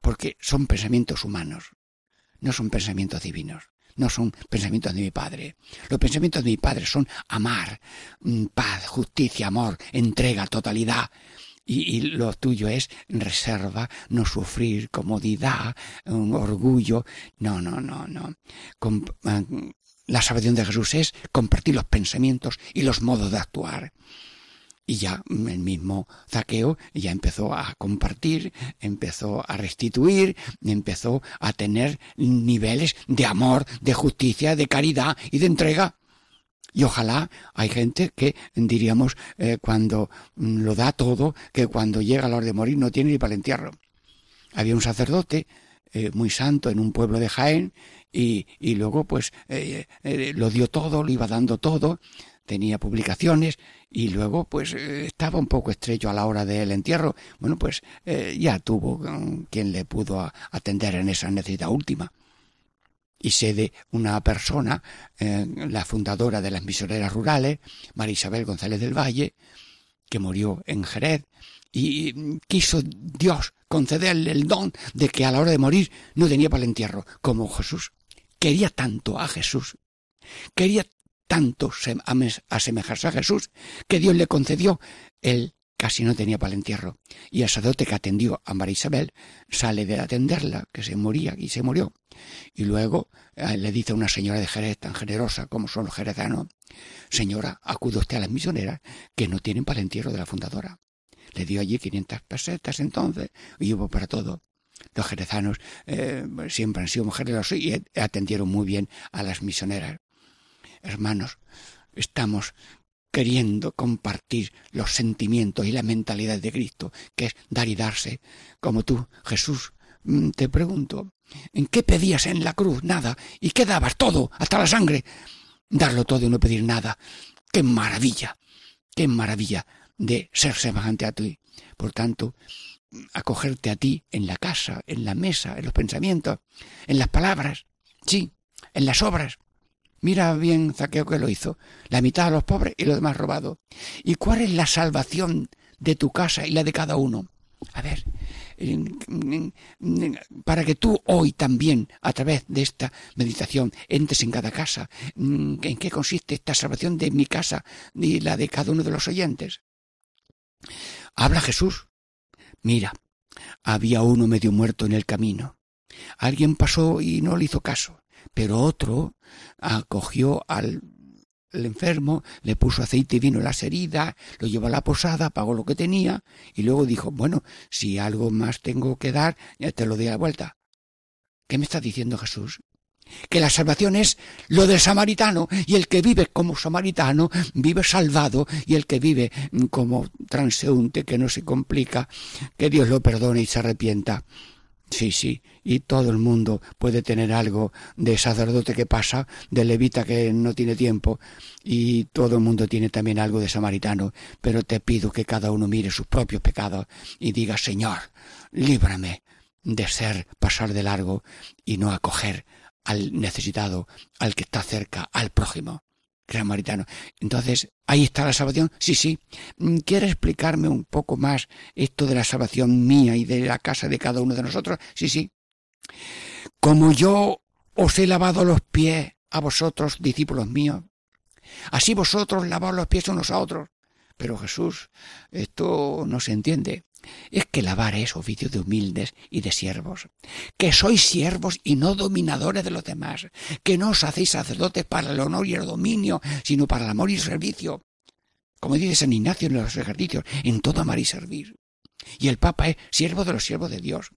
porque son pensamientos humanos, no son pensamientos divinos, no son pensamientos de mi Padre. Los pensamientos de mi Padre son amar, mm, paz, justicia, amor, entrega, totalidad. Y, lo tuyo es reserva, no sufrir, comodidad, un orgullo. No, no, no, no. Ah, la salvación de Jesús es compartir los pensamientos y los modos de actuar. Y ya el mismo Zaqueo ya empezó a compartir, empezó a restituir, empezó a tener niveles de amor, de justicia, de caridad y de entrega. Y ojalá hay gente que diríamos eh, cuando lo da todo, que cuando llega la hora de morir no tiene ni para el entierro. Había un sacerdote eh, muy santo en un pueblo de Jaén y, y luego pues eh, eh, lo dio todo, lo iba dando todo, tenía publicaciones y luego pues eh, estaba un poco estrecho a la hora del entierro. Bueno, pues ya tuvo quien le pudo atender en esa necesidad última. Y sé de una persona, la fundadora de las misioneras rurales, María Isabel González del Valle, que murió en Jerez, y quiso Dios concederle el don de que a la hora de morir no tenía para el entierro, como Jesús quería tanto a Jesús, quería tanto asemejarse a Jesús, que Dios le concedió, él casi no tenía para el entierro. Y el sacerdote que atendió a María Isabel sale de atenderla, que se moría y se murió. Y luego eh, le dice a una señora de Jerez tan generosa como son los jerezanos, señora, acude usted a las misioneras que no tienen para el entierro de la fundadora. Le dio allí 500 pesetas entonces y hubo para todo. Los jerezanos eh, siempre han sido mujeres y atendieron muy bien a las misioneras. Hermanos, estamos queriendo compartir los sentimientos y la mentalidad de Cristo, que es dar y darse. Como tú, Jesús, mm, te pregunto, ¿en qué pedías en la cruz? Nada. ¿Y qué dabas? Todo, hasta la sangre. Darlo todo y no pedir nada. ¡Qué maravilla! ¡Qué maravilla de ser semejante a ti! Por tanto, acogerte a ti en la casa, en la mesa, en los pensamientos, en las palabras, sí, en las obras. Mira bien Zaqueo que lo hizo, la mitad a los pobres y lo demás robado. ¿Y cuál es la salvación de tu casa y la de cada uno? A ver, para que tú hoy también, a través de esta meditación, entres en cada casa. ¿En qué consiste esta salvación de mi casa y la de cada uno de los oyentes? Habla Jesús, Mira, había uno medio muerto en el camino. Alguien pasó y no le hizo caso, pero otro acogió al enfermo, le puso aceite y vino en las heridas, lo llevó a la posada, pagó lo que tenía y luego dijo, bueno, si algo más tengo que dar, ya te lo doy a la vuelta. ¿Qué me está diciendo Jesús? Que la salvación es lo del samaritano y el que vive como samaritano vive salvado y el que vive como transeúnte que no se complica, que Dios lo perdone y se arrepienta. Sí, sí, y todo el mundo puede tener algo de sacerdote que pasa, de levita que no tiene tiempo, y todo el mundo tiene también algo de samaritano, pero te pido que cada uno mire sus propios pecados y diga, Señor, líbrame de ser pasar de largo y no acoger al necesitado, al que está cerca, al prójimo samaritano. Entonces, ahí está la salvación. Sí, sí. Mm, ¿Quiere explicarme un poco más esto de la salvación mía y de la casa de cada uno de nosotros? Sí, sí. Como yo os he lavado los pies a vosotros, discípulos míos, así vosotros lavaos los pies unos a otros. Pero Jesús, esto no se entiende es que lavar es oficio de humildes y de siervos, que sois siervos y no dominadores de los demás, que no os hacéis sacerdotes para el honor y el dominio, sino para el amor y el servicio. Como dice San Ignacio en los ejercicios, en todo amar y servir. Y el Papa es siervo de los siervos de Dios.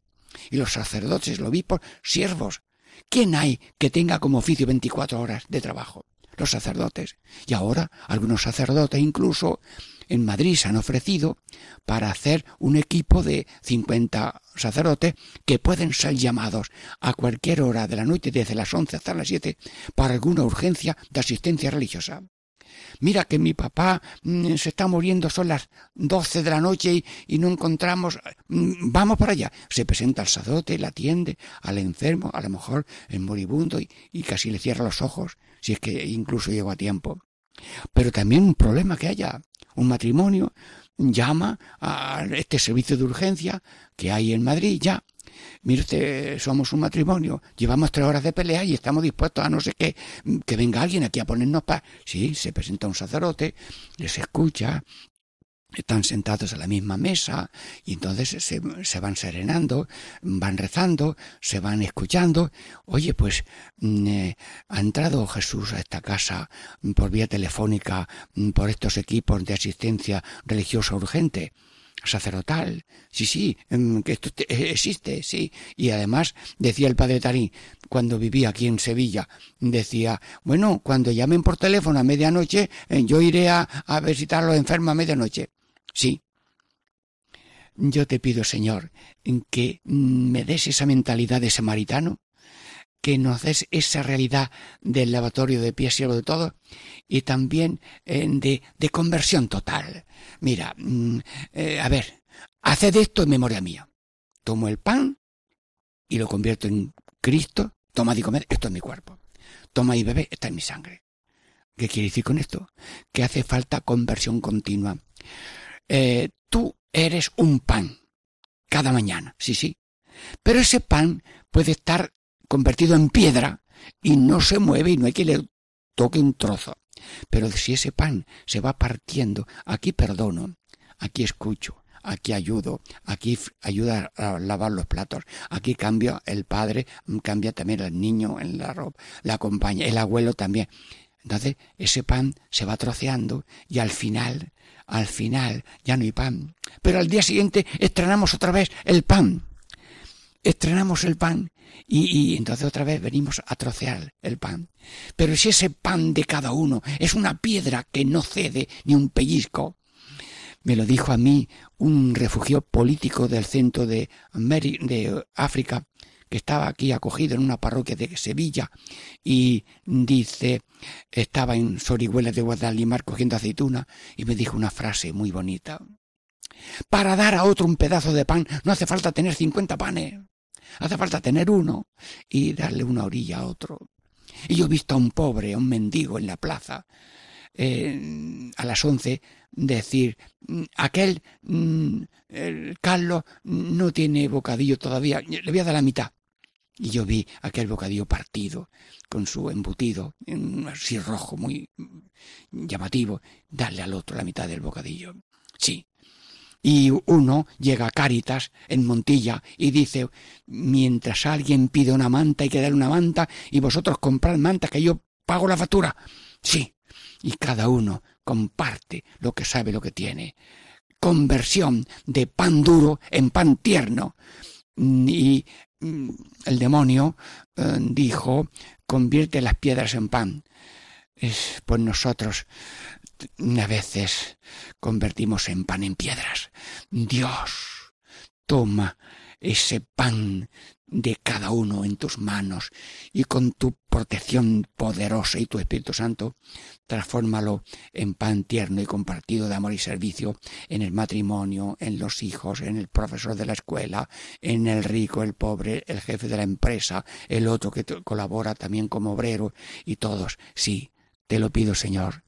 Y los sacerdotes, los obispos, siervos. ¿Quién hay que tenga como oficio veinticuatro horas de trabajo? Los sacerdotes. Y ahora algunos sacerdotes incluso en Madrid se han ofrecido para hacer un equipo de 50 sacerdotes que pueden ser llamados a cualquier hora de la noche, desde las 11 hasta las 7, para alguna urgencia de asistencia religiosa. Mira que mi papá mm, se está muriendo, son las 12 de la noche y, no encontramos. Mm, vamos para allá. Se presenta al sacerdote, le atiende al enfermo, a lo mejor el moribundo, y, y casi le cierra los ojos, si es que incluso llegó a tiempo. Pero también un problema que haya un matrimonio, llama a este servicio de urgencia que hay en Madrid ya. Mire usted, somos un matrimonio, llevamos tres horas de pelea y estamos dispuestos a no sé qué, que venga alguien aquí a ponernos paz. Sí, se presenta un sacerdote, les escucha, están sentados a la misma mesa y entonces se, se, van serenando, van rezando, se van escuchando. Oye, pues mm, eh, ha entrado Jesús a esta casa por vía telefónica mm, por estos equipos de asistencia religiosa urgente sacerdotal. Sí, sí, mm, que esto eh, existe, sí. Y además, decía el padre Tarín, cuando vivía aquí en Sevilla, decía, bueno, cuando llamen por teléfono a medianoche, eh, yo iré a, a visitar a los enfermos a medianoche. Sí. Yo te pido, Señor, que me des esa mentalidad de samaritano, que nos des esa realidad del lavatorio de pies siervo de todo, y también eh, de, conversión total. Mira, mm, eh, a ver, haced esto en memoria mía. Tomo el pan y lo convierto en Cristo. Toma y comer, esto es mi cuerpo. Toma y bebe, esta es mi sangre. ¿Qué quiere decir con esto? Que hace falta conversión continua. Eh, tú eres un pan cada mañana, sí, sí. Pero ese pan puede estar convertido en piedra y no se mueve y no hay que le toque un trozo. Pero si ese pan se va partiendo, aquí perdono, aquí escucho, aquí ayudo, aquí ayuda a lavar los platos, aquí cambia el padre, cambia también el niño en la ropa, la acompaña, el abuelo también. Entonces ese pan se va troceando y al final al final ya no hay pan. Pero al día siguiente estrenamos otra vez el pan. Estrenamos el pan y, y, entonces otra vez venimos a trocear el pan. Pero si ese pan de cada uno es una piedra que no cede ni un pellizco, me lo dijo a mí un refugio político del centro de, de África, que estaba aquí acogido en una parroquia de Sevilla y dice, estaba en Sorihuela de Guadalimar cogiendo aceituna y me dijo una frase muy bonita. Para dar a otro un pedazo de pan no hace falta tener cincuenta panes, hace falta tener uno y darle una orilla a otro. Y yo he visto a un pobre, a un mendigo en la plaza, eh, a las once, decir, aquel, mm, el Carlos no tiene bocadillo todavía, le voy a dar la mitad. Y yo vi aquel bocadillo partido, con su embutido, así rojo, muy llamativo, darle al otro la mitad del bocadillo. Sí. Y uno llega a Cáritas en Montilla y dice, mientras alguien pide una manta hay que darle una manta y vosotros comprad manta que yo pago la factura. Sí, y cada uno comparte lo que sabe, lo que tiene. Conversión de pan duro en pan tierno. Y mm, el demonio eh, dijo, convierte las piedras en pan. pues nosotros a veces convertimos en pan en piedras. Dios, toma ese pan de cada uno en tus manos y con tu protección poderosa y tu Espíritu Santo, transfórmalo en pan tierno y compartido de amor y servicio en el matrimonio, en los hijos, en el profesor de la escuela, en el rico, el pobre, el jefe de la empresa, el otro que colabora también como obrero y todos. Sí, te lo pido, Señor.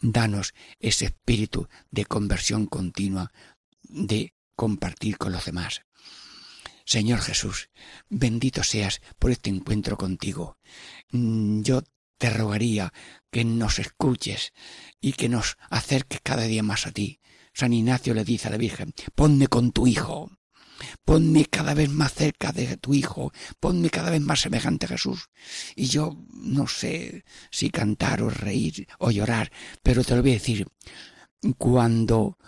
Danos ese espíritu de conversión continua, de compartir con los demás. Señor Jesús, bendito seas por este encuentro contigo. Mm, yo te rogaría que nos escuches y que nos acerques cada día más a ti. San Ignacio le dice a la Virgen, ponme con tu Hijo, ponme cada vez más cerca de tu Hijo, ponme cada vez más semejante a Jesús. Y yo no sé si cantar o reír o llorar, pero te lo voy a decir, cuando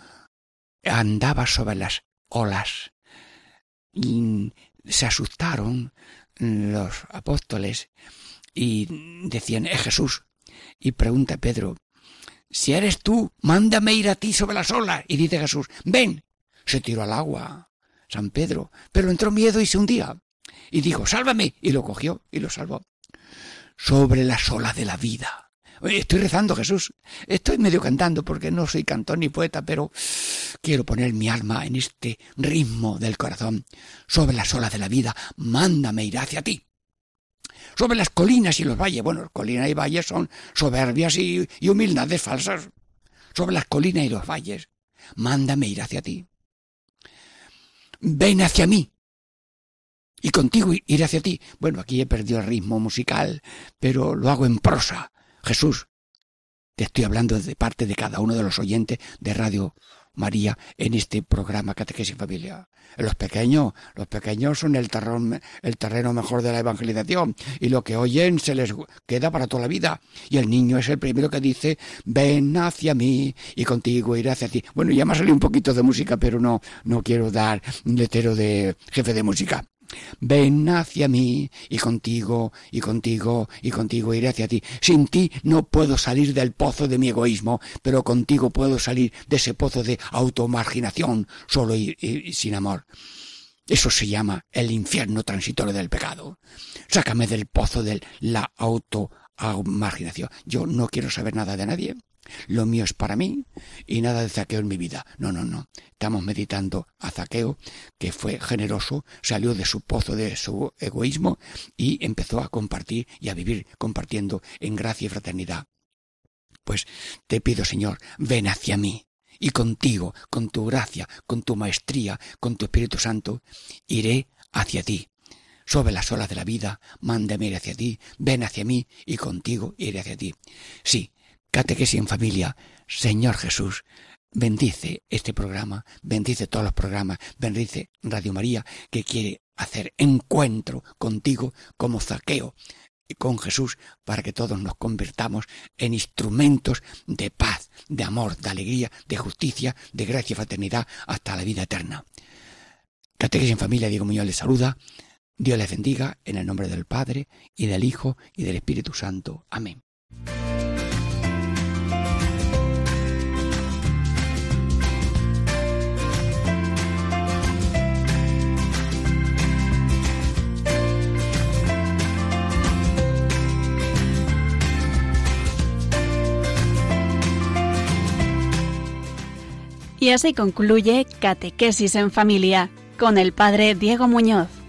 andaba sobre las olas y se asustaron los apóstoles y decían, es Jesús. Y pregunta Pedro, si eres tú, mándame ir a ti sobre las olas. Y dice Jesús, ven. Se tiró al agua, San Pedro, pero entró miedo y se hundía. Y dijo, sálvame. Y lo cogió y lo salvó. Sobre las olas de la vida Estoy rezando, Jesús. Estoy medio cantando porque no soy cantor ni poeta, pero quiero poner mi alma en este ritmo del corazón. Sobre las olas de la vida, mándame ir hacia ti. Sobre las colinas y los valles. Bueno, colinas y valles son soberbias y, y humildades falsas. Sobre las colinas y los valles, mándame ir hacia ti. Ven hacia mí, y contigo iré hacia ti. Bueno, aquí he perdido el ritmo musical, pero lo hago en prosa. Jesús, te estoy hablando de parte de cada uno de los oyentes de Radio María en este programa Catequesis Familia. Los pequeños, los pequeños son el terreno, mejor de la evangelización y lo que oyen se les queda para toda la vida. Y el niño es el primero que dice, ven hacia mí y contigo iré hacia ti. Bueno, ya me ha salido un poquito de música, pero no, no quiero dar letero de jefe de música. Ven hacia mí y contigo y contigo y contigo iré hacia ti. Sin ti no puedo salir del pozo de mi egoísmo, pero contigo puedo salir de ese pozo de automarginación solo y, sin amor. Eso se llama el infierno transitorio del pecado. Sácame del pozo de la automarginación. Yo no quiero saber nada de nadie. Lo mío es para mí y nada de zaqueo en mi vida. No, no, no. Estamos meditando a zaqueo, que fue generoso, salió de su pozo de su egoísmo y empezó a compartir y a vivir compartiendo en gracia y fraternidad. Pues te pido, Señor, ven hacia mí y contigo, con tu gracia, con tu maestría, con tu Espíritu Santo, iré hacia ti. Sobre las olas de la vida, mándame ir hacia ti, ven hacia mí y contigo iré hacia ti. Sí, Catequesis en familia. Señor Jesús, bendice este programa, bendice todos los programas, bendice Radio María, que quiere hacer encuentro contigo como zaqueo y con Jesús para que todos nos convirtamos en instrumentos de paz, de amor, de alegría, de justicia, de gracia y fraternidad hasta la vida eterna. Catequesis en familia, Diego Muñoz les saluda. Dios les bendiga en el nombre del Padre y del Hijo y del Espíritu Santo. Amén. Y así concluye Catequesis en Familia con el Padre Diego Muñoz.